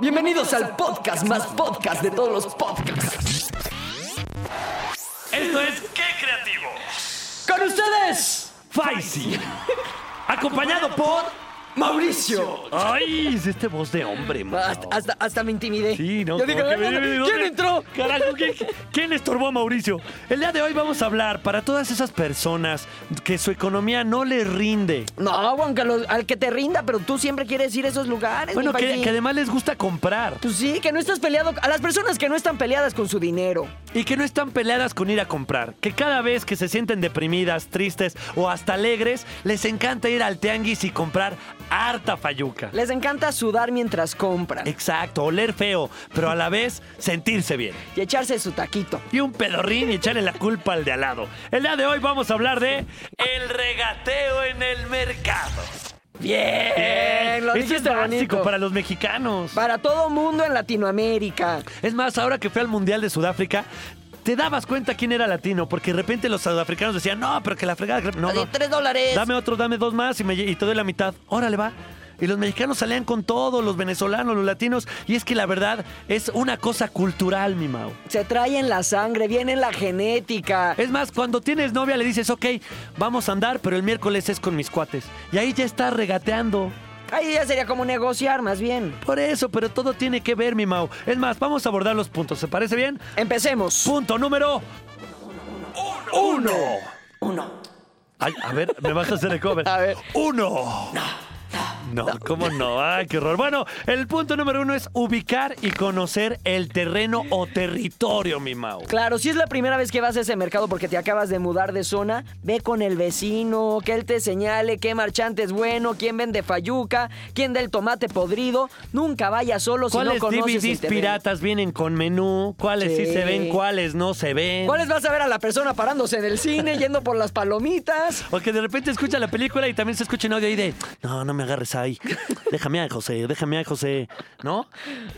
Bienvenidos al podcast más podcast de todos los podcasts. Esto es ¡Qué creativo! Con ustedes, Faisy. Acompañado por. Mauricio. ¡Ay! Es este voz de hombre, mano. Hasta, hasta, hasta me intimidé. Sí, no. Yo dije, como que me- "¿Quién entró? Carajo, ¿quién, quién estorbó a Mauricio? El día de hoy vamos a hablar para todas esas personas que su economía no les rinde. No, aunque lo- al que te rinda, pero tú siempre quieres ir a esos lugares. Bueno, mi que, paisín. que además les gusta comprar Pues sí, que no estás peleado. A las personas que no están peleadas con su dinero. y que no están peleadas con ir a comprar. Que cada vez que se sienten deprimidas, tristes o hasta alegres, les encanta ir al tianguis y comprar harta fayuca. Les encanta sudar mientras compran. Exacto, oler feo, pero a la vez sentirse bien. Y echarse su taquito. Y un pedorrín y echarle la culpa al de al lado. El día de hoy vamos a hablar de el regateo en el mercado. Bien, lo Eso es básico bonito. para los mexicanos. Para todo mundo en Latinoamérica. Es más, ahora que fui al Mundial de Sudáfrica, te dabas cuenta quién era latino, porque de repente los sudafricanos decían, no, pero que la fregada... No, no. tres dólares. Dame otro, dame dos más y, me, y te doy la mitad. Órale, va. Y los mexicanos salían con todo, los venezolanos, los latinos. Y es que la verdad es una cosa cultural, mi Mau. Se trae en la sangre, viene en la genética. Es más, cuando tienes novia le dices, ok, vamos a andar, pero el miércoles es con mis cuates. Y ahí ya estás regateando. Ahí ya sería como negociar, más bien. Por eso, pero todo tiene que ver, mi Mau. Es más, vamos a abordar los puntos, ¿se parece bien? Empecemos. Punto número uno. Uno. Ay, a ver, me vas a hacer el cover. A ver. Uno. No, ¿cómo no? Ay, qué horror. Bueno, el punto número uno es ubicar y conocer el terreno o territorio, mi Mau. Claro, si es la primera vez que vas a ese mercado porque te acabas de mudar de zona, ve con el vecino, que él te señale qué marchante es bueno, quién vende fayuca, quién da el tomate podrido. Nunca vayas solo si no ¿Cuáles conoces el DVDs terreno. piratas vienen con menú? ¿Cuáles sí. Sí. se ven? ¿Cuáles no se ven? ¿Cuáles vas a ver a la persona parándose en el cine, yendo por las palomitas? O que de repente escucha la película y también se escucha en audio ahí de, no, no me agarres ahí. Déjame a José, déjame a José, ¿no?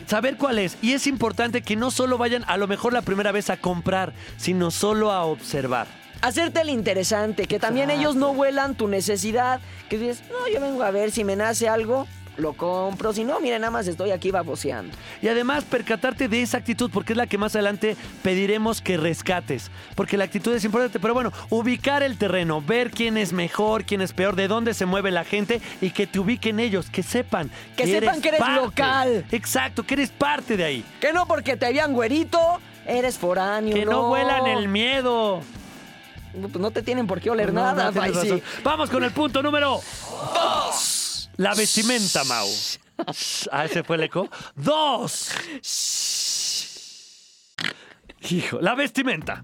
Saber cuál es. Y es importante que no solo vayan a lo mejor la primera vez a comprar, sino solo a observar. Hacerte el interesante, que también ellos no huelan tu necesidad. Que dices, no, yo vengo a ver si me nace algo, lo compro. Si no, miren, nada más estoy aquí baboseando. Y además percatarte de esa actitud, porque es la que más adelante pediremos que rescates. Porque la actitud es importante. Pero bueno, ubicar el terreno, ver quién es mejor, quién es peor, de dónde se mueve la gente y que te ubiquen ellos, que sepan. Que sepan que eres parte. local. Exacto, que eres parte de ahí. Que no porque te vean güerito, eres foráneo. Que no huelan el miedo. No, pues no te tienen por qué oler No, nada, no. Vamos con el punto número dos. La vestimenta, Mau. Ah, ese fue el eco. Dos. Hijo, la vestimenta.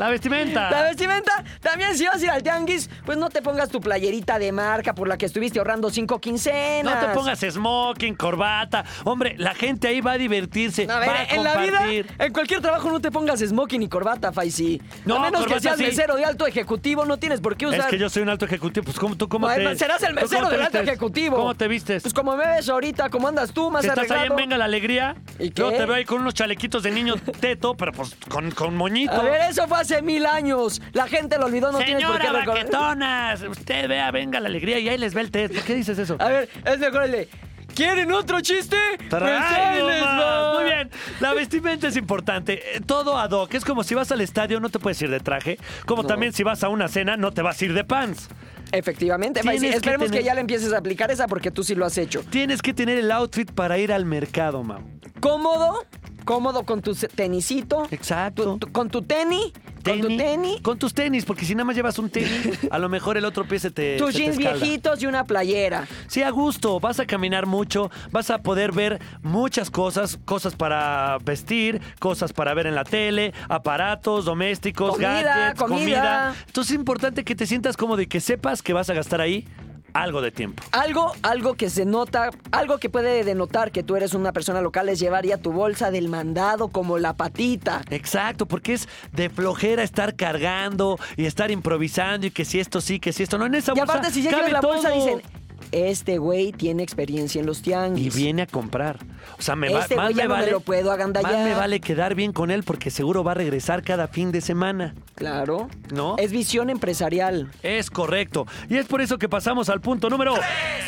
La vestimenta. La vestimenta, también si vas a ir al tianguis, pues no te pongas tu playerita de marca por la que estuviste ahorrando cinco No quincenas. te pongas smoking, corbata. Hombre, la gente ahí va a divertirse. A ver, va a en la vida, compartir. en cualquier trabajo no te pongas smoking ni corbata, Faisy. No, a menos que seas sí. mesero de alto ejecutivo, no tienes por qué usar. Es que yo soy un alto ejecutivo. Pues, ¿cómo, tú cómo No, te serás el mesero del alto ejecutivo. ¿Cómo te vistes? Pues como me ves ahorita, como andas tú, más estás ahí en arreglado. Venga la Alegría. ¿Y Yo te veo ahí con unos chalequitos de niño teto, pero pues con, con moñito. A ver, eso fue hace mil años. La gente lo olvidó, no tienes por qué Señora recordar. Baquetonas, usted vea, venga la alegría y ahí les ve el test. ¿Por qué dices eso? A ver, es mejor el de. ¿Quieren otro chiste? Pues Ay, no les más. va. Muy bien, la vestimenta es importante. Eh, Todo ad hoc. Es como si vas al estadio, no te puedes ir de traje. Como No. también si vas a una cena, no te vas a ir de pants. Efectivamente, Tienes Faisy. que Esperemos que, tener- ya le empieces a aplicar esa porque tú sí lo has hecho. Tienes que tener el outfit para ir al mercado, Mau. Cómodo, cómodo con tu tenisito. Exacto. tu- tu- con tu tenis. Con tu tenis. Con tus tenis, porque si nada más llevas un tenis, a lo mejor el otro pie se te. Tus se jeans viejitos y una playera. Sí, a gusto, vas a caminar mucho, vas a poder ver muchas cosas, cosas para vestir, cosas para ver en la tele, aparatos domésticos, Comida, gadgets, comida. Entonces es importante que te sientas cómodo y que sepas que vas a gastar ahí algo de tiempo. Algo, algo que se nota, algo que puede denotar que tú eres una persona local es llevar ya tu bolsa del mandado como la patita. Exacto, porque es de flojera estar cargando y estar improvisando y que si esto sí, que si esto no. En esa Y bolsa aparte, si ya cabe llevas la bolsa, todo. dicen, este güey tiene experiencia en los Y tianguis. viene a comprar. O sea, me va, Este más me no me vale, lo puedo agandallar. Más me vale quedar bien con él porque seguro va a regresar cada fin de semana. Claro. ¿No? Es visión empresarial. Es correcto. Y es por eso que pasamos al punto número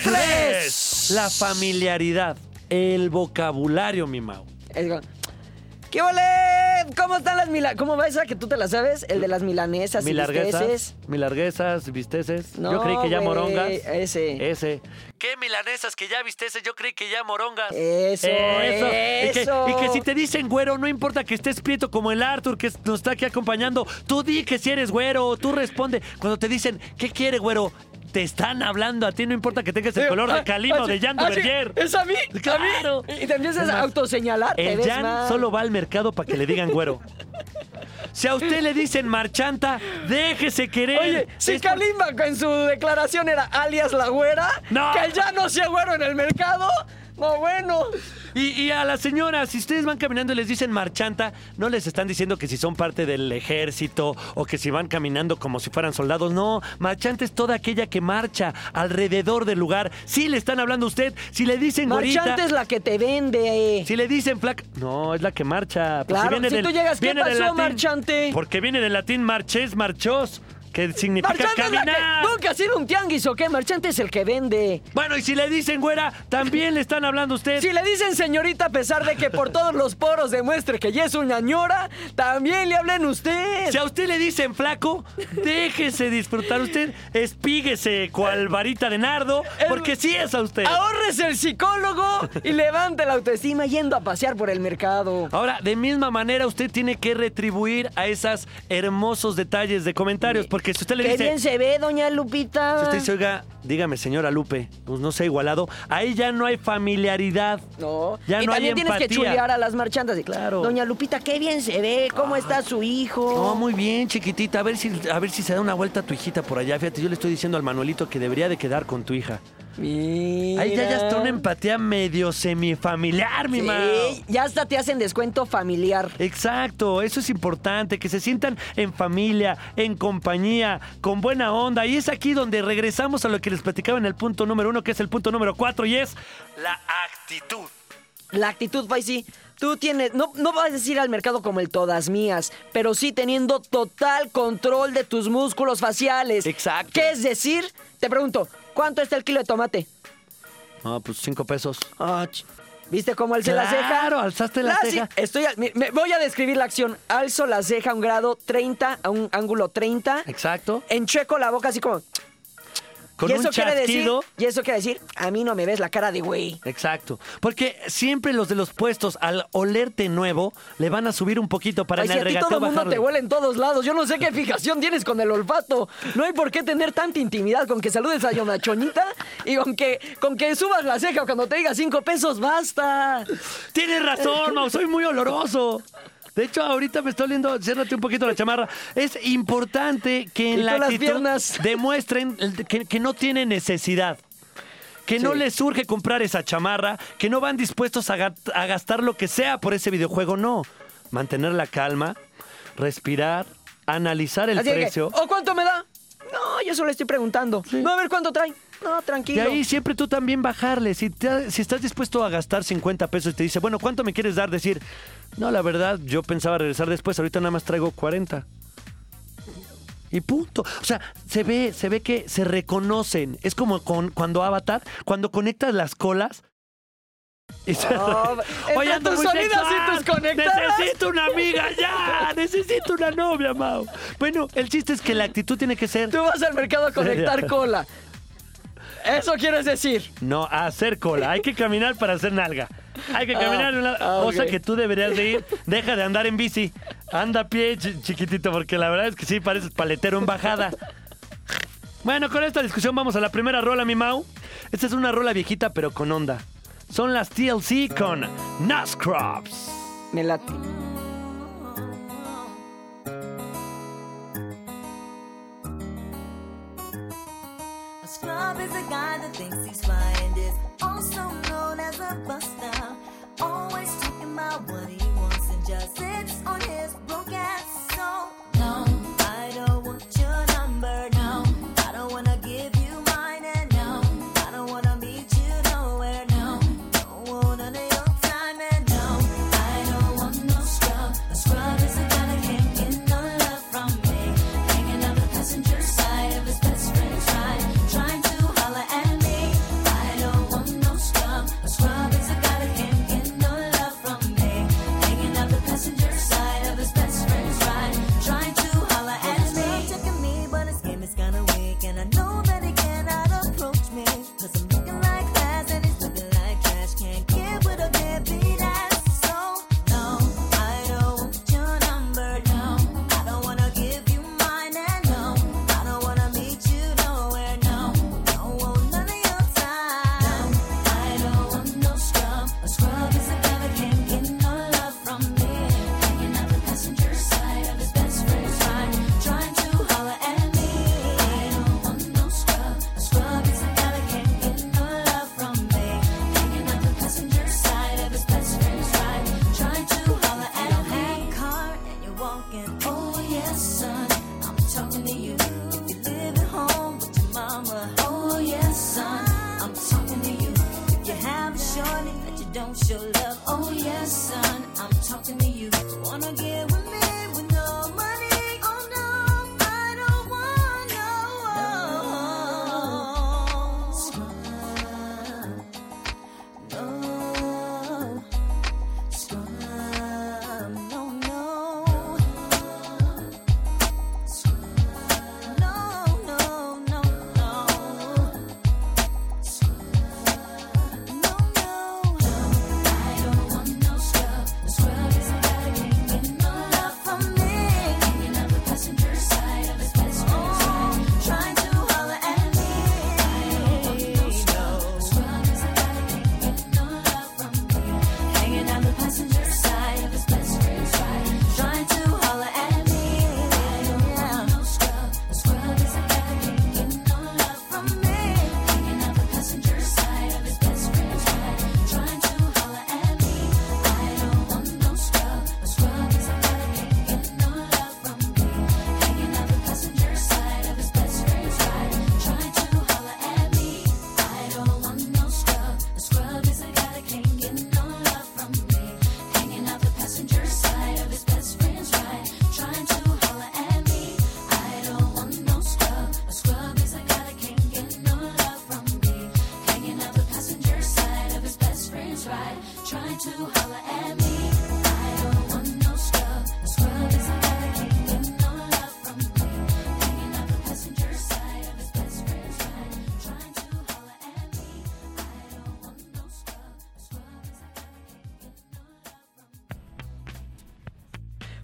3. La familiaridad. el vocabulario, mi Mau. Es ¿Qué ¿Cómo están las milanesas? ¿Cómo va esa que tú te la sabes? El de las milanesas y Milarguesas, bisteces. milarguesas, visteces. No, yo creí que ya morongas. ese. Ese. ¿Qué milanesas que ya visteces? Yo creí que ya morongas. Eso, Y que, eso. y que si te dicen güero, no importa que estés prieto como el Arthur que nos está aquí acompañando, tú di que si eres güero, tú responde. Cuando te dicen, ¿qué quiere güero? Te están hablando a ti, no importa que tengas el color de Calima o de Jan de Berger. ah, ¿Es a mí? Claro. ¿A mí? Y te empiezas Es a autoseñalar. El ves Jan solo va al mercado para que le digan güero. Si a usted le dicen marchanta, déjese querer. Oye, si Es por- Kalimba en su declaración era alias la güera, No. que ya no sea güero en el mercado, no bueno. Y, y a las señoras, si ustedes van caminando y les dicen marchanta, no les están diciendo que si son parte del ejército o que si van caminando como si fueran soldados. No, marchanta es toda aquella que marcha alrededor del lugar. Sí le están hablando a usted. Si le dicen Marchante güerita, es la que te vende. si le dicen flaca, no, es la que marcha. Pues Claro, si tú llegas, ¿qué pasó, marchante? Porque viene del latín marches, marchos, que significa Marchante caminar. que... ¿Nunca has ido a un tianguis o qué? Marchante es el que vende. Bueno, y si le dicen güera, también le están hablando a usted. Si le dicen señorita a pesar de que por todos los poros demuestre que ya es una ñora, también le hablen usted. Si a usted le dicen flaco, déjese disfrutar usted, espíguese cual varita de nardo, porque sí es a usted. Ahorres el psicólogo y levante la autoestima yendo a pasear por el mercado. Ahora, de misma manera, usted tiene que retribuir a esos hermosos detalles de comentarios, porque si usted le Qué dice, bien se ve, doña Lupita. si usted dice, oiga, dígame, señora Lupe, pues no sea igualado, ahí ya no hay familiaridad. No. Ya y no hay también tienes que empatía. chulear a las marchantas. Y, Claro. Doña Lupita, qué bien se ve. ¿Cómo está su hijo? No, muy bien, chiquitita. A ver si, a ver si se da una vuelta a tu hijita por allá. Fíjate, yo le estoy diciendo al Manuelito que debería de quedar con tu hija. Mira. Ahí ya, ya está una empatía medio semifamiliar, mi Sí, ya hasta te hacen descuento familiar. Exacto, eso es importante, que se sientan en familia, en compañía, con buena onda. Y es aquí donde regresamos a lo que les platicaba en el punto número uno, que es el punto número cuatro, y es la actitud. La actitud, Faisy. Tú tienes, no, no vas a decir al mercado como el todas mías, pero sí teniendo total control de tus músculos faciales. Exacto. ¿Qué es decir? Te pregunto, ¿cuánto está el kilo de tomate? Ah, pues cinco pesos. Ah, ch- ¿Viste cómo alcé la ceja? Claro, alzaste la Ah, sí, ceja. estoy, me- voy a describir la acción. Alzo la ceja a un grado 30, a un ángulo 30. Exacto. Encheco la boca así como... Con y un eso quiere decir, y eso quiere decir, a mí no me ves la cara de güey. Exacto. Porque siempre los de los puestos, al olerte nuevo, le van a subir un poquito para Ay, en si el a ti todo el mundo bajarle. te huele en todos lados. Yo no sé qué fijación tienes con el olfato. No hay por qué tener tanta intimidad con que saludes a Yona Choñita y con que, con que subas la ceja cuando te diga cinco pesos, basta. Tienes razón, Mau, soy muy oloroso. De hecho, ahorita me está oliendo, ciérrate un poquito la chamarra. Es importante que en la las actitud piernas. demuestren que, que no tienen necesidad. Que no Sí. les surge comprar esa chamarra, que no van dispuestos a, ga- a gastar lo que sea por ese videojuego, no. Mantener la calma, respirar, analizar el Así de que, precio. ¿o cuánto me da? No, yo solo estoy preguntando. No, a ver cuánto trae. No, Y tranquilo. ahí siempre tú también bajarle. Si, te- si estás dispuesto a gastar 50 pesos y te dice, bueno, ¿cuánto me quieres dar? Decir, no, la verdad, yo pensaba regresar después, ahorita nada más traigo 40. Y punto. O sea, se ve, se ve que se reconocen. Es como con, cuando Avatar, cuando conectas las colas. y Oh, ando tus muy sonidas y tus conectadas. Necesito una amiga ya. Necesito una novia, Mau. Bueno, el chiste es que la actitud tiene que ser. Tú vas al mercado a conectar cola. Eso quieres decir. No, a hacer cola. Hay que caminar para hacer nalga. Hay que Ah, caminar. una ah, cosa ok. que tú deberías de ir. Deja de andar en bici. Anda a pie, chi- chiquitito, porque la verdad es que sí pareces paletero en bajada. Bueno, con esta discusión vamos a la primera rola, mi Mau. Esta es una rola viejita, pero con onda. Son las TLC con Nuscrops. Me late. Guy that thinks he's fine is also known as a buster. Always talking about what he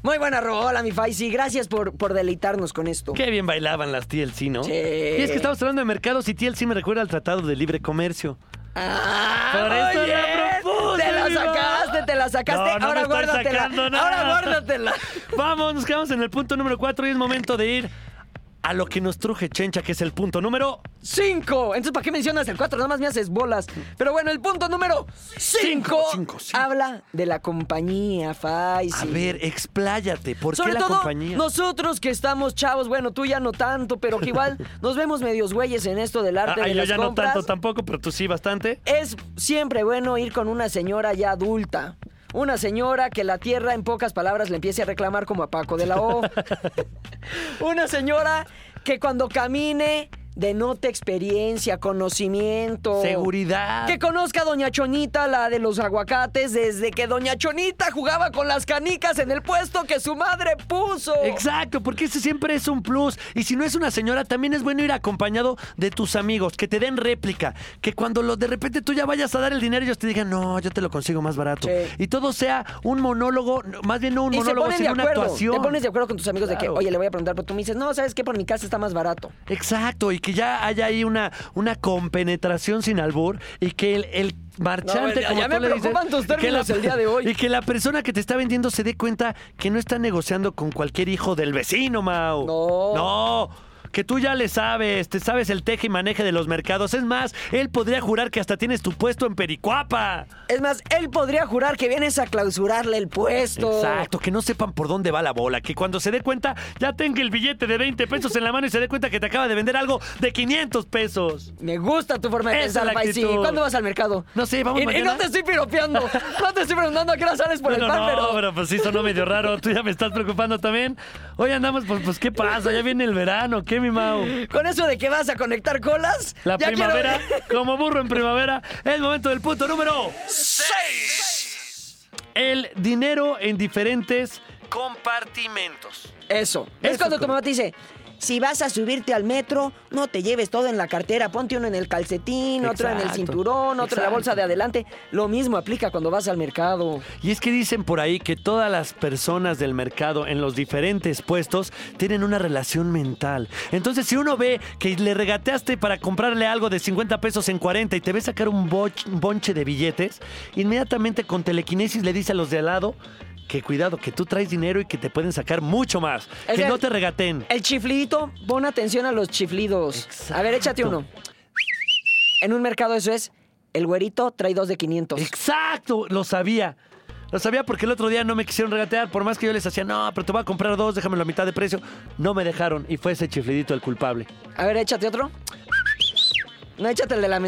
Muy buena rola, mi Faisy. Gracias por, por deleitarnos con esto. Qué bien bailaban las TLC, ¿no? Sí. Y es que estamos hablando de mercados y TLC me recuerda al Tratado de Libre Comercio. Ah, Por eso muy la sacaste, te la sacaste. No, no Ahora guárdatela. Ahora guárdatela. Vamos, nos quedamos en el punto número 4 y es momento de ir a lo que nos truje Chencha, que es el punto número Cinco. Entonces, ¿para qué mencionas el cuatro? Nada más me haces bolas. Pero bueno, el punto número cinco, Cinco, cinco, cinco. habla de la compañía, Faisy. A ver, expláyate. ¿Por Sobre qué la todo, compañía? nosotros que estamos chavos, bueno, tú ya no tanto, pero que igual nos vemos medios güeyes en esto del arte Ah, de yo las ya compras. no tanto tampoco, pero tú sí bastante. Es siempre bueno ir con una señora ya adulta. Una señora que la tierra, en pocas palabras, le empiece a reclamar como a Paco de la O. una señora que cuando camine denote experiencia, conocimiento. Seguridad. Que conozca a Doña Chonita, la de los aguacates, desde que Doña Chonita jugaba con las canicas en el puesto que su madre puso. Exacto, porque ese siempre es un plus. Y si no es una señora, también es bueno ir acompañado de tus amigos, que te den réplica. Que cuando lo, de repente tú ya vayas a dar el dinero, ellos te digan, no, yo te lo consigo más barato. Sí. Y todo sea un monólogo, más bien no un Y monólogo, sino una actuación. Te pones de acuerdo con tus amigos de que, oye, le voy a preguntar, pero tú me dices, no, ¿sabes qué? Por mi casa está más barato. Exacto, y que ya haya ahí una, una compenetración sin albur y que el, el marchante, No, ya- como ya tú me le dices, preocupan tus y que términos el día de hoy. Y que la persona que te está vendiendo se dé cuenta que no está negociando con cualquier hijo del vecino, Mau. No. No. Que tú ya le sabes, te sabes el teje y maneje de los mercados. Es más, él podría jurar que hasta tienes tu puesto en Pericuapa. Es más, él podría jurar que vienes a clausurarle el puesto. Exacto, que no sepan por dónde va la bola, que cuando se dé cuenta ya tenga el billete de 20 pesos en la mano y se dé cuenta que te acaba de vender algo de 500 pesos. Me gusta tu forma de Esa es pensar, actitud. ¿Cuándo vas al mercado? No sé, vamos y, y mañana. no te estoy piropeando. no te estoy preguntando a qué hora sales por No, el pan, no, pero... pero pues sí sonó medio raro. Tú ya me estás preocupando también. Hoy andamos, pues, pues ¿qué pasa? Ya viene el verano, ¿qué, mi Mau? Con eso de que vas a conectar colas. La ya primavera, quiero- como burro en primavera, es momento del punto número 6. El dinero en diferentes compartimentos. Eso. Es Eso, cuando tu mamá te dice, si vas a subirte al metro, no te lleves todo en la cartera, ponte uno en el calcetín, otro en el cinturón, otro en la bolsa de adelante. Lo mismo aplica cuando vas al mercado. Y es que dicen por ahí que todas las personas del mercado en los diferentes puestos tienen una relación mental. Entonces, si uno ve que le regateaste para comprarle algo de 50 pesos en 40 y te ve sacar un, boch- un bonche de billetes, inmediatamente con telequinesis le dice a los de al lado que cuidado, que tú traes dinero y que te pueden sacar mucho más. Es que el- no te regaten. El chiflidito, pon atención a los chiflidos. A ver, échate uno. En un mercado eso es, el güerito trae dos de 500. Exacto, lo sabía. Lo sabía porque el otro día no me quisieron regatear, por más que yo les hacía, no, pero te voy a comprar dos, déjamelo a mitad de precio. No me dejaron y fue ese chiflidito el culpable. A ver, échate otro. No, échate el de la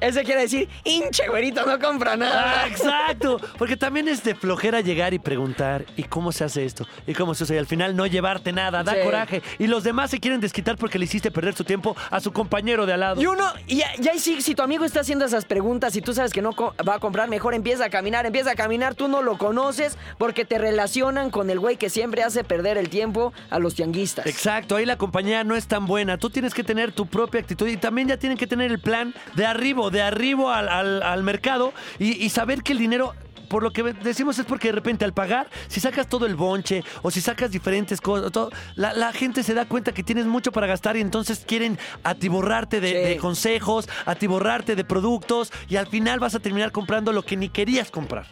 Ese quiere decir, hinche güerito, no compra nada. Ah, exacto, porque también es de flojera llegar y preguntar, ¿y cómo se hace esto? ¿Y cómo se hace? Y al final no llevarte nada, da Sí. coraje. Y los demás se quieren desquitar porque le hiciste perder su tiempo a su compañero de al lado. Y uno, y ya, ya si, si tu amigo está haciendo esas preguntas y tú sabes que no va a comprar, mejor empieza a caminar, empieza a caminar, tú no lo conoces porque te relacionan con el güey que siempre hace perder el tiempo a los tianguistas. Exacto, ahí la compañía no es tan buena. Tú tienes que tener tu propia actitud y también ya tienen que tener el plan de arribo, de arribo al, al- al mercado y, y saber que el dinero. Por lo que decimos es porque de repente al pagar, si sacas todo el bonche o si sacas diferentes cosas, todo, la, la gente se da cuenta que tienes mucho para gastar y entonces quieren atiborrarte de, Sí. de consejos, atiborrarte de productos y al final vas a terminar comprando lo que ni querías comprar.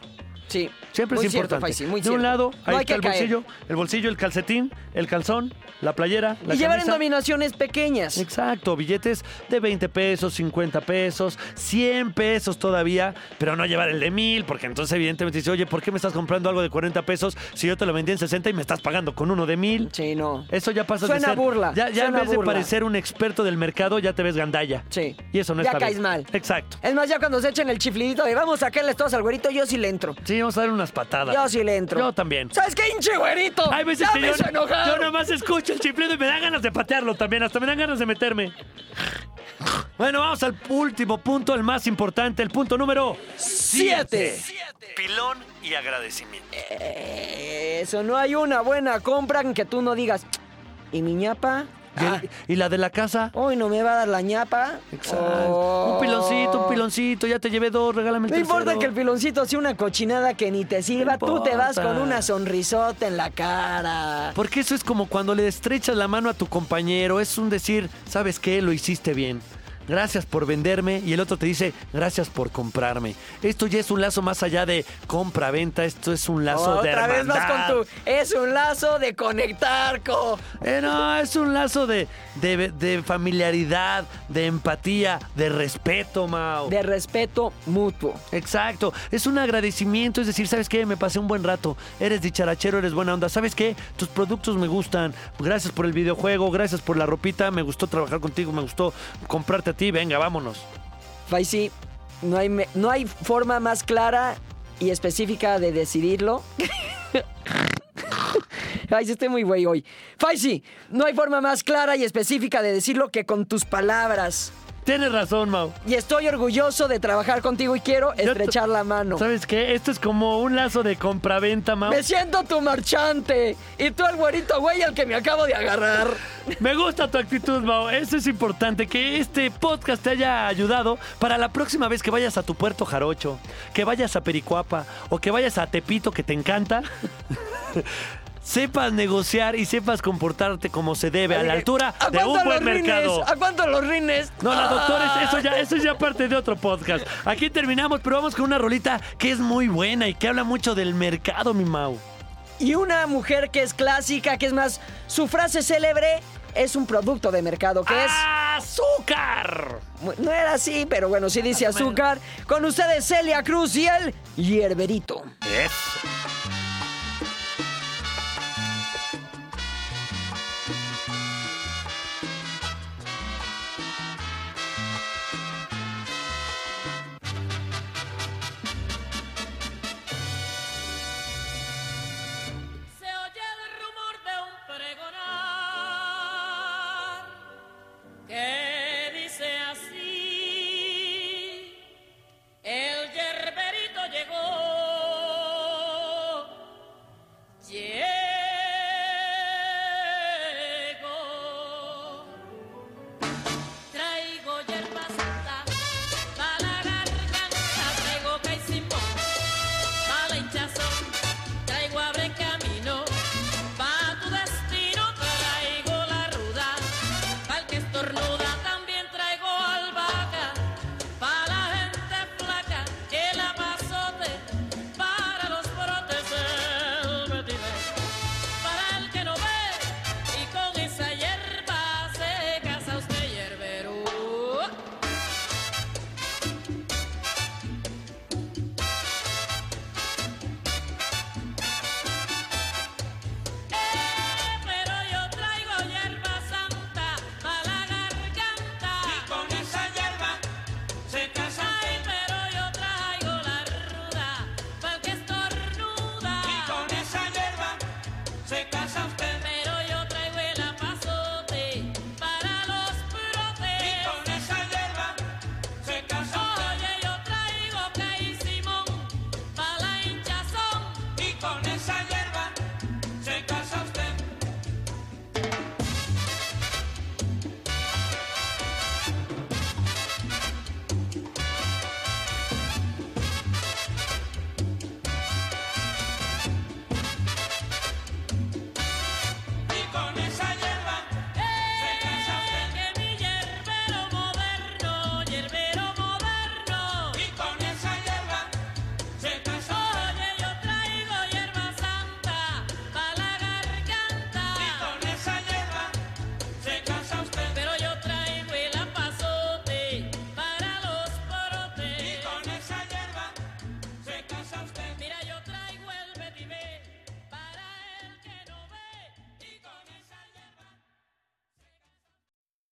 Sí. Siempre muy es cierto, importante. Faisy, muy de cierto. un lado, No ahí hay está que el caer. bolsillo, el bolsillo, el calcetín, el calzón, la playera, la Y llevar en camisa. dominaciones pequeñas. Exacto, billetes de 20 pesos, 50 pesos, 100 pesos todavía, pero no llevar el de 1000, porque entonces evidentemente dice, oye, ¿por qué me estás comprando algo de 40 pesos si yo te lo vendí en 60 y me estás pagando con uno de 1000? Sí, no. Eso ya pasa Suena de ser... burla, Ya, ya en suena vez de parecer un experto del mercado, ya te ves gandalla. Sí. Y eso no Ya está caes bien. mal. Exacto. Es más, ya cuando se echen el chiflidito de vamos a sacarle todos al güerito, yo sí le entro. Sí, vamos a dar unas patadas. Yo sí le entro. Yo también. ¿Sabes qué, hinche güerito? Hay veces ya que me yo, hizo enojar. yo nomás escucho el chiflido y me dan ganas de patearlo también. Hasta me dan ganas de meterme. Bueno, vamos al último punto, el más importante, el punto número Siete. Pilón y agradecimiento. Eso, no hay una buena compra en que tú no digas, ¿y mi ñapa? ¿Y, el- Ah, y la de la casa? hoy no me va a dar la ñapa. Exacto. Oh. Un piloncito, un piloncito, ya te llevé dos, regálame el No importa que el piloncito sea una cochinada que ni te sirva, No tú te vas con una sonrisota en la cara. Porque eso es como cuando le estrechas la mano a tu compañero, es un decir, ¿sabes qué? Lo hiciste bien. Gracias por venderme y el otro te dice, gracias por comprarme. Esto ya es un lazo más allá de compra-venta, esto es un lazo de Otra vez hermandad. con tu... Es un lazo de conectar, co. Eh, no, es un lazo de, de, de familiaridad, de empatía, de respeto, Mao. De respeto mutuo. Exacto, es un agradecimiento, es decir, ¿sabes qué? Me pasé un buen rato, eres dicharachero, eres buena onda, ¿sabes qué? Tus productos me gustan, gracias por el videojuego, gracias por la ropita, me gustó trabajar contigo, me gustó comprarte a ti, venga, vámonos. Faisy, no hay, no hay forma más clara y específica de decidirlo. Ay, estoy muy güey hoy. Faisy, no hay forma más clara y específica de decirlo que con tus palabras. Tienes razón, Mau. Y estoy orgulloso de trabajar contigo y quiero Yo estrechar la mano. ¿Sabes qué? Esto es como un lazo de compraventa, Mau. Me siento tu marchante. Y tú el güerito güey al que me acabo de agarrar. Me gusta tu actitud, Mau. Eso es importante, que este podcast te haya ayudado para la próxima vez que vayas a tu puerto jarocho, que vayas a Pericuapa o que vayas a Tepito, que te encanta. sepas negociar y sepas comportarte como se debe, a la altura ¿A de un buen rines? mercado. ¿A cuánto los rines? No, la doctores, eso ya, eso es ya parte de otro podcast. Aquí terminamos, pero vamos con una rolita que es muy buena y que habla mucho del mercado, mi Mau. Y una mujer que es clásica, que es más, su frase célebre es un producto de mercado, que es... ¡Azúcar! No era así, pero bueno, sí dice azúcar. Con ustedes Celia Cruz y el hierberito. Eso.